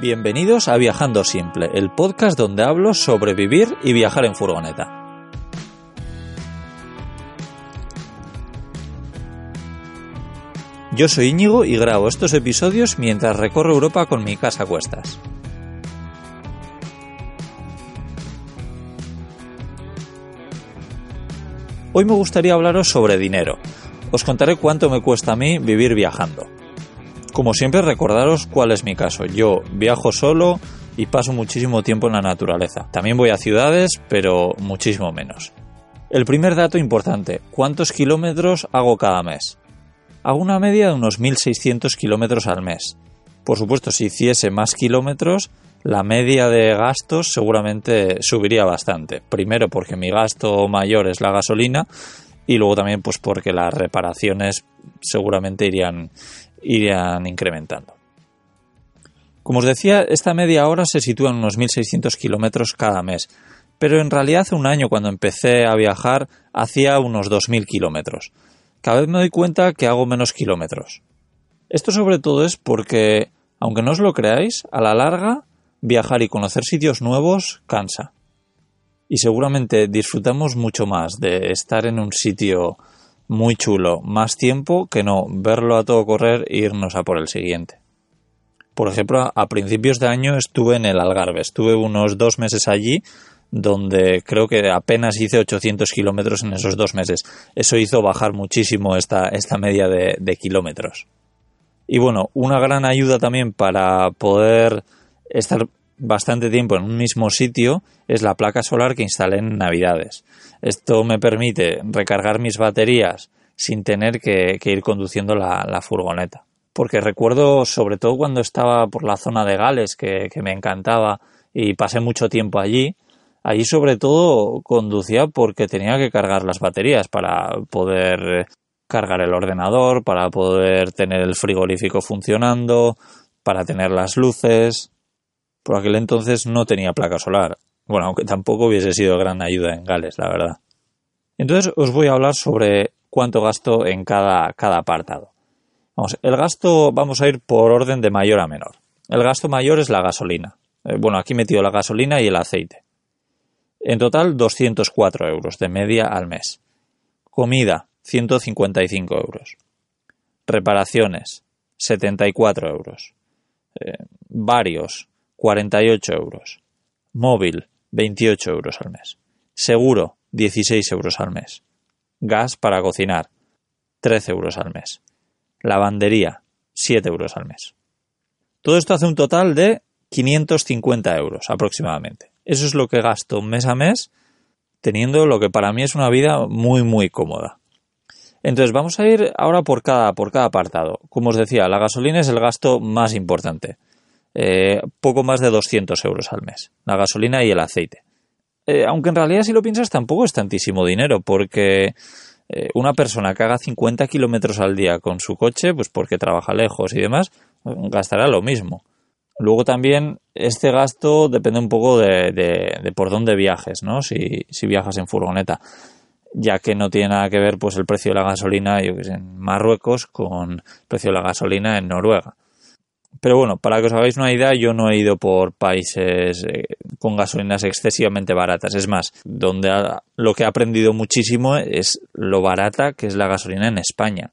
Bienvenidos a Viajando Simple, el podcast donde hablo sobre vivir y viajar en furgoneta. Yo soy Íñigo y grabo estos episodios mientras recorro Europa con mi casa a cuestas. Hoy me gustaría hablaros sobre dinero. Os contaré cuánto me cuesta a mí vivir viajando. Como siempre, recordaros cuál es mi caso. Yo viajo solo y paso muchísimo tiempo en la naturaleza. También voy a ciudades, pero muchísimo menos. El primer dato importante, ¿cuántos kilómetros hago cada mes? Hago una media de unos 1.600 kilómetros al mes. Por supuesto, si hiciese más kilómetros, la media de gastos seguramente subiría bastante. Primero porque mi gasto mayor es la gasolina y luego también pues porque las reparaciones seguramente irían, irían incrementando. Como os decía, esta media hora se sitúa en unos 1.600 kilómetros cada mes, pero en realidad hace un año cuando empecé a viajar hacía unos 2.000 kilómetros. Cada vez me doy cuenta que hago menos kilómetros. Esto sobre todo es porque, aunque no os lo creáis, a la larga viajar y conocer sitios nuevos cansa. Y seguramente disfrutamos mucho más de estar en un sitio muy chulo más tiempo que no verlo a todo correr e irnos a por el siguiente. Por ejemplo, a principios de año estuve en el Algarve, estuve unos dos meses allí donde creo que apenas hice 800 kilómetros en esos dos meses. Eso hizo bajar muchísimo esta, esta media de, de kilómetros. Y bueno, una gran ayuda también para poder estar bastante tiempo en un mismo sitio es la placa solar que instalé en Navidades. Esto me permite recargar mis baterías sin tener que, ir conduciendo la, furgoneta. Porque recuerdo, sobre todo cuando estaba por la zona de Gales, que, que me encantaba y pasé mucho tiempo allí, allí sobre todo conducía porque tenía que cargar las baterías para poder cargar el ordenador, para poder tener el frigorífico funcionando, para tener las luces, por aquel entonces no tenía placa solar. Bueno, aunque tampoco hubiese sido gran ayuda en Gales, la verdad. Entonces os voy a hablar sobre cuánto gasto en cada, cada apartado. Vamos, el gasto vamos a ir por orden de mayor a menor. El gasto mayor es la gasolina. Eh, bueno, aquí metido la gasolina y el aceite. En total, 204 euros de media al mes. Comida, 155 euros. Reparaciones, 74 euros. Eh, varios, 48 euros. Móvil, 28 euros al mes. Seguro, 16 euros al mes. Gas para cocinar, 13 euros al mes. Lavandería, 7 euros al mes. Todo esto hace un total de 550 euros aproximadamente. Eso es lo que gasto mes a mes, teniendo lo que para mí es una vida muy, muy cómoda. Entonces vamos a ir ahora por cada, por cada apartado. Como os decía, la gasolina es el gasto más importante. Eh, poco más de 200 euros al mes, la gasolina y el aceite. Eh, aunque en realidad si lo piensas tampoco es tantísimo dinero, porque eh, una persona que haga 50 kilómetros al día con su coche, pues porque trabaja lejos y demás, gastará lo mismo. Luego también este gasto depende un poco de, por dónde viajes, ¿no? Si, viajas en furgoneta, ya que no tiene nada que ver pues el precio de la gasolina, yo que en Marruecos con el precio de la gasolina en Noruega. Pero bueno, para que os hagáis una idea, yo no he ido por países eh, con gasolinas excesivamente baratas. Es más, donde lo que he aprendido muchísimo es lo barata que es la gasolina en España.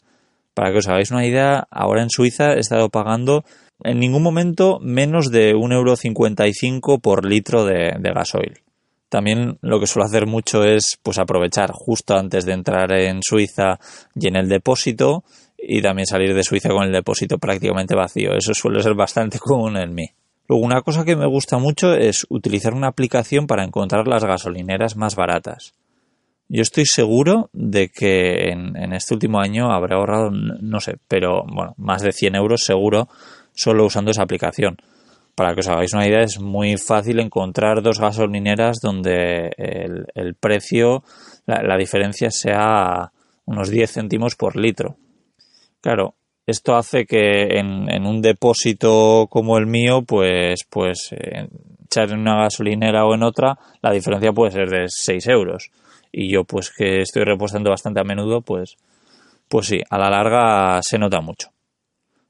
Para que os hagáis una idea, ahora en Suiza he estado pagando en ningún momento menos de 1,55€ por litro de, gasoil. También lo que suelo hacer mucho es pues aprovechar justo antes de entrar en Suiza y en el depósito y también salir de Suiza con el depósito prácticamente vacío. Eso suele ser bastante común en mí. Luego, una cosa que me gusta mucho es utilizar una aplicación para encontrar las gasolineras más baratas. Yo estoy seguro de que en, este último año habré ahorrado, no sé, pero bueno, más de 100 euros seguro solo usando esa aplicación. Para que os hagáis una idea, es muy fácil encontrar dos gasolineras donde el, precio, la, la diferencia sea unos 10 céntimos por litro. Claro, esto hace que en, un depósito como el mío, pues, pues eh, echar en una gasolinera o en otra, la diferencia puede ser de 6 euros. Y yo, pues que estoy repostando bastante a menudo, pues, pues sí, a la larga se nota mucho.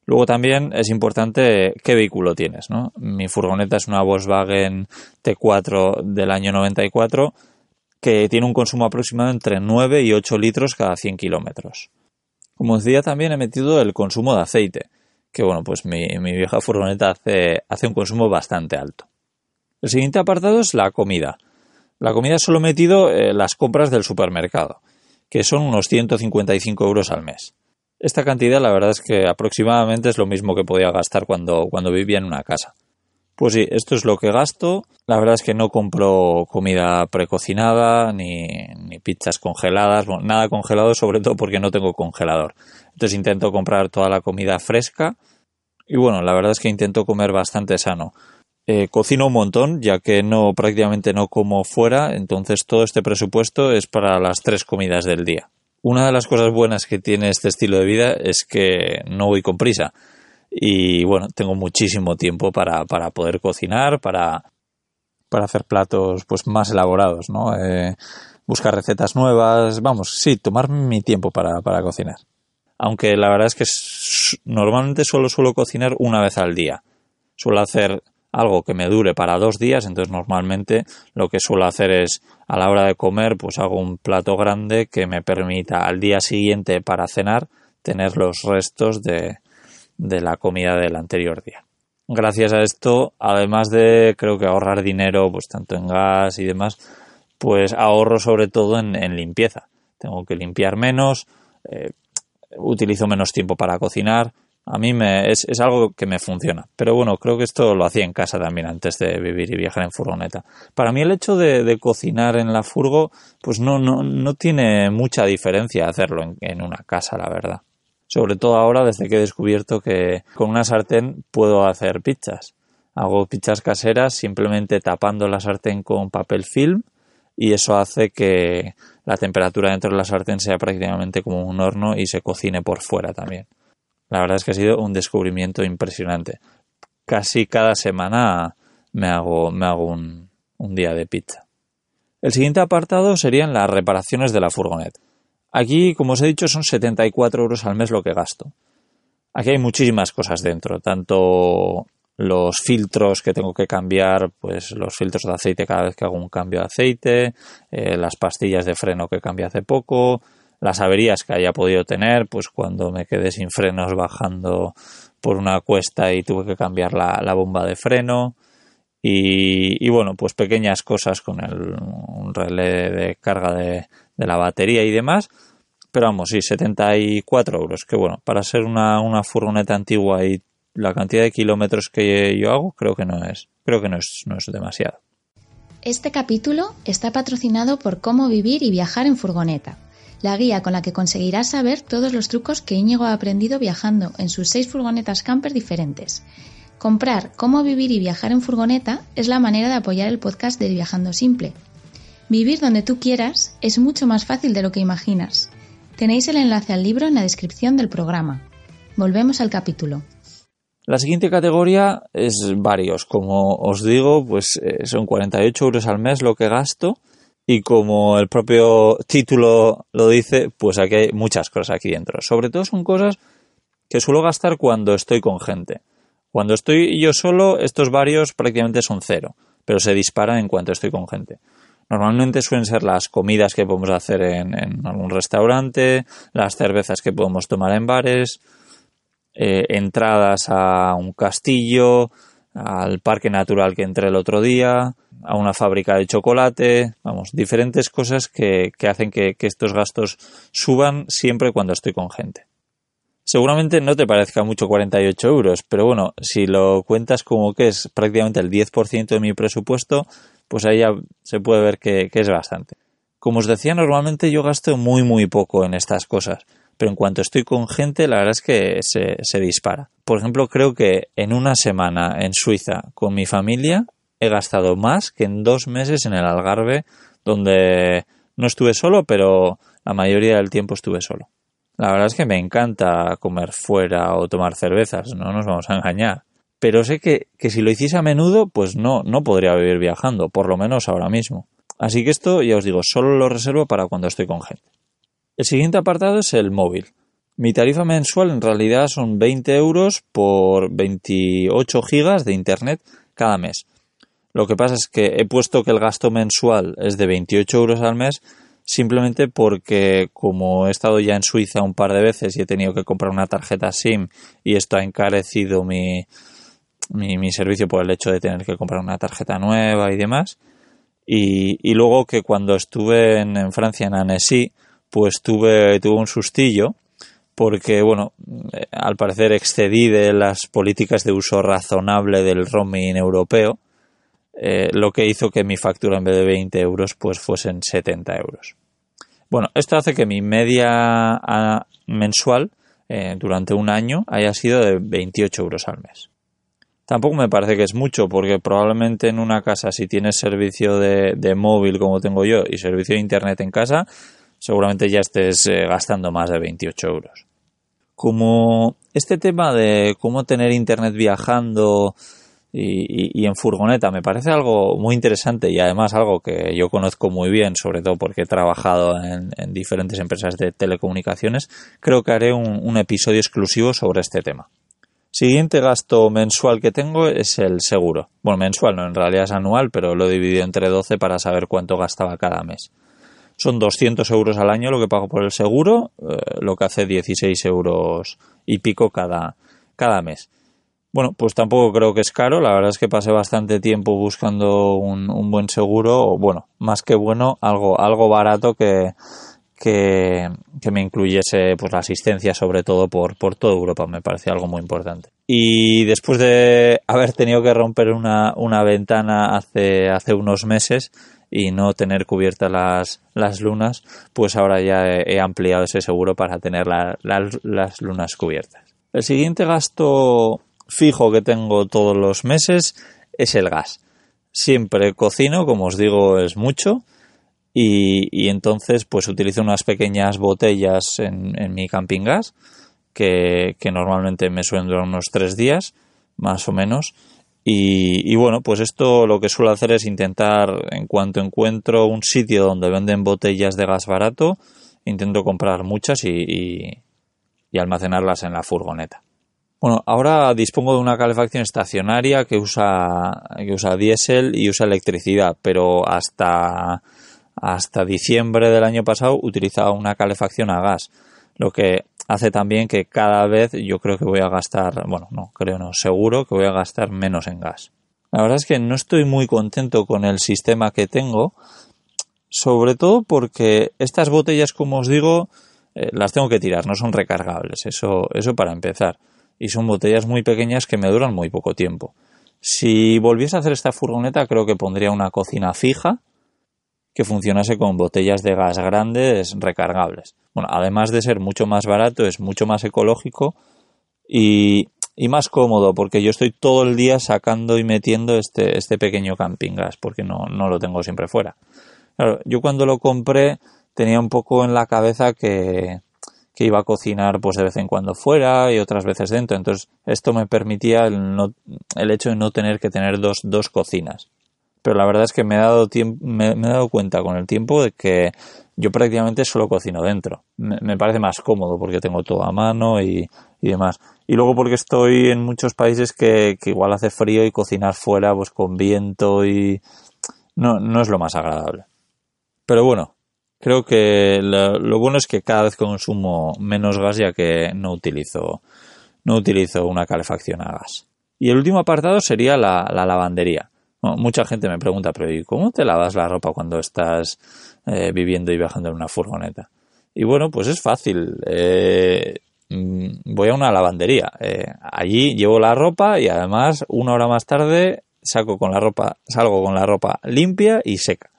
Luego también es importante qué vehículo tienes, ¿no? Mi furgoneta es una Volkswagen T4 del año 94 que tiene un consumo aproximado entre 9 y 8 litros cada 100 kilómetros. Como decía, también he metido el consumo de aceite, que bueno, pues mi, vieja furgoneta hace, hace un consumo bastante alto. El siguiente apartado es la comida. La comida solo he metido eh, las compras del supermercado, que son unos 155 euros al mes. Esta cantidad la verdad es que aproximadamente es lo mismo que podía gastar cuando, cuando vivía en una casa. Pues sí, esto es lo que gasto. La verdad es que no compro comida precocinada ni, pizzas congeladas, nada congelado sobre todo porque no tengo congelador. Entonces intento comprar toda la comida fresca y bueno, la verdad es que intento comer bastante sano. Eh, cocino un montón, ya que no prácticamente no como fuera, entonces todo este presupuesto es para las tres comidas del día. Una de las cosas buenas que tiene este estilo de vida es que no voy con prisa. Y bueno, tengo muchísimo tiempo para, para poder cocinar, para, para hacer platos pues más elaborados, ¿no? Eh, buscar recetas nuevas, vamos, sí, tomar mi tiempo para, para cocinar. Aunque la verdad es que normalmente solo suelo cocinar una vez al día. Suelo hacer algo que me dure para dos días, entonces normalmente lo que suelo hacer es a la hora de comer, pues hago un plato grande que me permita al día siguiente para cenar tener los restos de, de la comida del anterior día. Gracias a esto, además de creo que ahorrar dinero, pues tanto en gas y demás, pues ahorro sobre todo en, limpieza. Tengo que limpiar menos, eh, utilizo menos tiempo para cocinar, a mí me, es, es, algo que me funciona. Pero bueno, creo que esto lo hacía en casa también antes de vivir y viajar en furgoneta. Para mí el hecho de, cocinar en la furgo, pues no, no, no tiene mucha diferencia hacerlo en, en, una casa, la verdad. Sobre todo ahora desde que he descubierto que con una sartén puedo hacer pizzas. Hago pizzas caseras simplemente tapando la sartén con papel film y eso hace que la temperatura dentro de la sartén sea prácticamente como un horno y se cocine por fuera también. La verdad es que ha sido un descubrimiento impresionante. Casi cada semana me hago, me hago un, un día de pizza. El siguiente apartado serían las reparaciones de la furgoneta. Aquí, como os he dicho, son 74 euros al mes lo que gasto. Aquí hay muchísimas cosas dentro, tanto los filtros que tengo que cambiar, pues los filtros de aceite cada vez que hago un cambio de aceite, eh, las pastillas de freno que cambié hace poco, las averías que haya podido tener, pues cuando me quedé sin frenos bajando por una cuesta y tuve que cambiar la, bomba de freno. Y, bueno, pues pequeñas cosas con el un relé de carga de, la batería y demás. Pero vamos, sí, 74 euros. Que bueno, para ser una, una furgoneta antigua y la cantidad de kilómetros que yo hago, creo que no es, creo que no es, no es demasiado. Este capítulo está patrocinado por Cómo vivir y viajar en furgoneta la guía con la que conseguirás saber todos los trucos que Íñigo ha aprendido viajando en sus seis furgonetas camper diferentes. Comprar Cómo vivir y viajar en furgoneta es la manera de apoyar el podcast de Viajando Simple. Vivir donde tú quieras es mucho más fácil de lo que imaginas. Tenéis el enlace al libro en la descripción del programa. Volvemos al capítulo. La siguiente categoría es varios. Como os digo, pues eh, son 48 euros al mes lo que gasto y como el propio título lo dice, pues aquí hay muchas cosas aquí dentro. Sobre todo son cosas que suelo gastar cuando estoy con gente. Cuando estoy yo solo, estos varios prácticamente son cero, pero se disparan en cuanto estoy con gente. Normalmente suelen ser las comidas que podemos hacer en, algún restaurante, las cervezas que podemos tomar en bares, eh, entradas a un castillo, al parque natural que entré el otro día, a una fábrica de chocolate, vamos, diferentes cosas que, hacen que, estos gastos suban siempre cuando estoy con gente. Seguramente no te parezca mucho 48 euros, pero bueno, si lo cuentas como que es prácticamente el 10% de mi presupuesto, pues ahí ya se puede ver que, es bastante. Como os decía, normalmente yo gasto muy muy poco en estas cosas pero en cuanto estoy con gente, la verdad es que se dispara. Por ejemplo, creo que en una semana en Suiza con mi familia he gastado más que en dos meses en el Algarve, donde no estuve solo, pero la mayoría del tiempo estuve solo. La verdad es que me encanta comer fuera o tomar cervezas, no nos vamos a engañar. Pero sé que, que si lo hiciese a menudo, pues no, no podría vivir viajando, por lo menos ahora mismo. Así que esto, ya os digo, solo lo reservo para cuando estoy con gente. El siguiente apartado es el móvil. Mi tarifa mensual en realidad son 20 euros por 28 gigas de internet cada mes. Lo que pasa es que he puesto que el gasto mensual es de 28 euros al mes simplemente porque como he estado ya en Suiza un par de veces y he tenido que comprar una tarjeta SIM y esto ha encarecido mi, mi, servicio por el hecho de tener que comprar una tarjeta nueva y demás. Y, y luego que cuando estuve en, Francia, en Annecy, pues tuve, tuve un sustillo porque, bueno, eh, al parecer excedí de las políticas de uso razonable del roaming europeo eh, lo que hizo que mi factura en vez de 20 euros pues fuesen 70 euros. Bueno, esto hace que mi media mensual eh, durante un año haya sido de 28 euros al mes. Tampoco me parece que es mucho, porque probablemente en una casa, si tienes servicio de, móvil como tengo yo y servicio de internet en casa, seguramente ya estés eh, gastando más de 28 euros. Como este tema de cómo tener internet viajando y, en furgoneta me parece algo muy interesante y además algo que yo conozco muy bien, sobre todo porque he trabajado en, diferentes empresas de telecomunicaciones, creo que haré un, episodio exclusivo sobre este tema. Siguiente gasto mensual que tengo es el seguro. Bueno, mensual no, en realidad es anual, pero lo dividido entre 12 para saber cuánto gastaba cada mes. Son 200 euros al año lo que pago por el seguro, eh, lo que hace 16 euros y pico cada, cada mes. Bueno, pues tampoco creo que es caro. La verdad es que pasé bastante tiempo buscando un, buen seguro, o bueno, más que bueno, algo, algo barato que, que, me incluyese pues la asistencia sobre todo por, por toda Europa. Me parecía algo muy importante. Y después de haber tenido que romper una, una ventana hace, hace unos meses y no tener cubiertas las, las lunas, pues ahora ya he, ampliado ese seguro para tener las lunas cubiertas. El siguiente gasto fijo que tengo todos los meses es el gas. Siempre cocino, como os digo, es mucho. Y, entonces pues utilizo unas pequeñas botellas en, mi camping gas que, normalmente me suelen durar unos tres días más o menos. Y, bueno pues esto lo que suelo hacer es intentar en cuanto encuentro un sitio donde venden botellas de gas barato intento comprar muchas y almacenarlas en la furgoneta. Bueno, ahora dispongo de una calefacción estacionaria que usa, que usa diésel y usa electricidad, pero hasta, hasta diciembre del año pasado utilizaba una calefacción a gas, lo que hace también que cada vez yo creo que voy a gastar, bueno, no, creo no, seguro que voy a gastar menos en gas. La verdad es que no estoy muy contento con el sistema que tengo, sobre todo porque estas botellas, como os digo, eh, las tengo que tirar, no son recargables, eso, eso para empezar y son botellas muy pequeñas que me duran muy poco tiempo. Si volviese a hacer esta furgoneta, creo que pondría una cocina fija que funcionase con botellas de gas grandes recargables. Bueno, además de ser mucho más barato, es mucho más ecológico y, y más cómodo, porque yo estoy todo el día sacando y metiendo este, este pequeño camping gas, porque no, no lo tengo siempre fuera. Yo cuando lo compré tenía un poco en la cabeza que, que iba a cocinar pues de vez en cuando fuera y otras veces dentro. Entonces esto me permitía el, no, el hecho de no tener que tener dos, dos cocinas. Pero la verdad es que me he, dado me, he dado cuenta con el tiempo de que yo prácticamente solo cocino dentro. Me, parece más cómodo porque tengo todo a mano y, y, demás. Y luego porque estoy en muchos países que, que igual hace frío y cocinar fuera pues con viento y no, no es lo más agradable. Pero bueno, Creo que lo, bueno es que cada vez consumo menos gas ya que no utilizo, no utilizo una calefacción a gas. Y el último apartado sería la, lavandería. Mucha gente me pregunta, pero ¿y cómo te lavas la ropa cuando estás eh, viviendo y viajando en una furgoneta? Y bueno, pues es fácil. Eh, mm, voy a una lavandería. Eh, allí llevo la ropa y además una hora más tarde saco con la ropa, salgo con la ropa limpia y seca.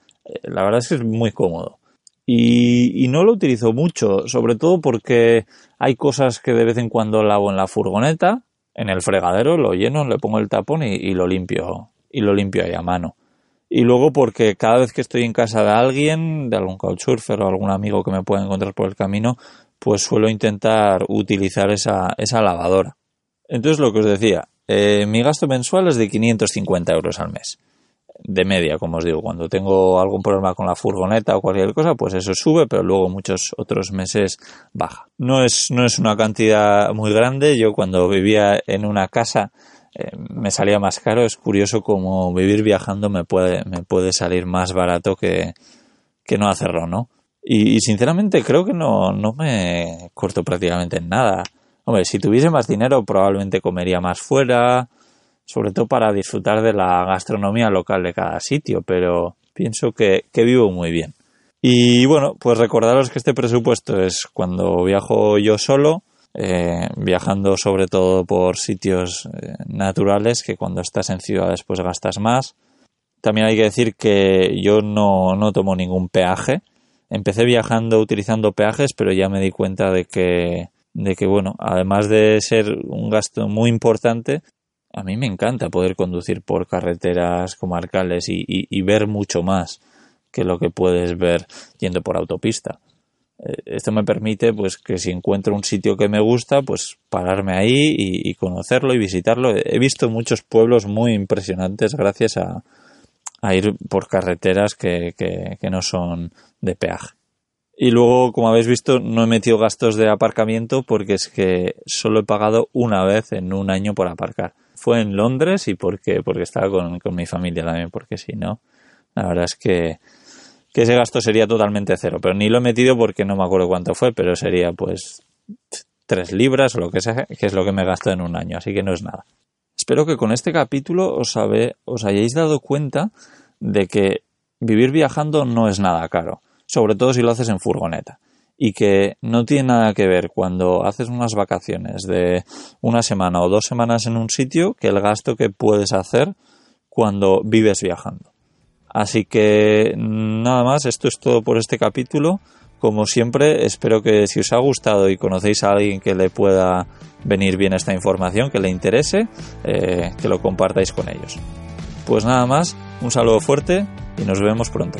la verdad es que es muy cómodo. Y, no lo utilizo mucho, sobre todo porque hay cosas que de vez en cuando lavo en la furgoneta, en el fregadero, lo lleno, le pongo el tapón y, lo limpio, y lo limpio ahí a mano. Y luego porque cada vez que estoy en casa de alguien, de algún couchsurfer o algún amigo que me pueda encontrar por el camino, pues suelo intentar utilizar esa, esa lavadora. Entonces lo que os decía, eh, mi gasto mensual es de 550 euros al mes. de media, como os digo. Cuando tengo algún problema con la furgoneta o cualquier cosa, pues eso sube, pero luego muchos otros meses baja. No es, no es una cantidad muy grande. Yo cuando vivía en una casa eh, me salía más caro. Es curioso como vivir viajando me puede, me puede salir más barato que, que no hacerlo, ¿no? Y, sinceramente creo que no, no me corto prácticamente en nada. Hombre, si tuviese más dinero probablemente comería más fuera, sobre todo para disfrutar de la gastronomía local de cada sitio, pero pienso que, vivo muy bien. Y bueno, pues recordaros que este presupuesto es cuando viajo yo solo, eh, viajando sobre todo por sitios eh, naturales, que cuando estás en ciudades pues gastas más. También hay que decir que yo no, no tomo ningún peaje. Empecé viajando utilizando peajes, pero ya me di cuenta de que, de que bueno, además de ser un gasto muy importante, a mí me encanta poder conducir por carreteras comarcales y, ver mucho más que lo que puedes ver yendo por autopista. Eh, esto me permite, pues, que si encuentro un sitio que me gusta, pues pararme ahí y, conocerlo y visitarlo. He visto muchos pueblos muy impresionantes gracias a, ir por carreteras que, que no son de peaje. Y luego, como habéis visto, no he metido gastos de aparcamiento porque es que solo he pagado una vez en un año por aparcar fue en Londres y porque, porque estaba con, mi familia también, porque si no, la verdad es que, que ese gasto sería totalmente cero. Pero ni lo he metido porque no me acuerdo cuánto fue, pero sería pues tres libras o lo que sea, que es lo que me gasto en un año, así que no es nada. Espero que con este capítulo os, os hayáis dado cuenta de que vivir viajando no es nada caro, sobre todo si lo haces en furgoneta y que no tiene nada que ver cuando haces unas vacaciones de una semana o dos semanas en un sitio que el gasto que puedes hacer cuando vives viajando. Así que nada más, esto es todo por este capítulo. Como siempre, espero que si os ha gustado y conocéis a alguien que le pueda venir bien esta información, que le interese, eh, que lo compartáis con ellos. Pues nada más, un saludo fuerte y nos vemos pronto.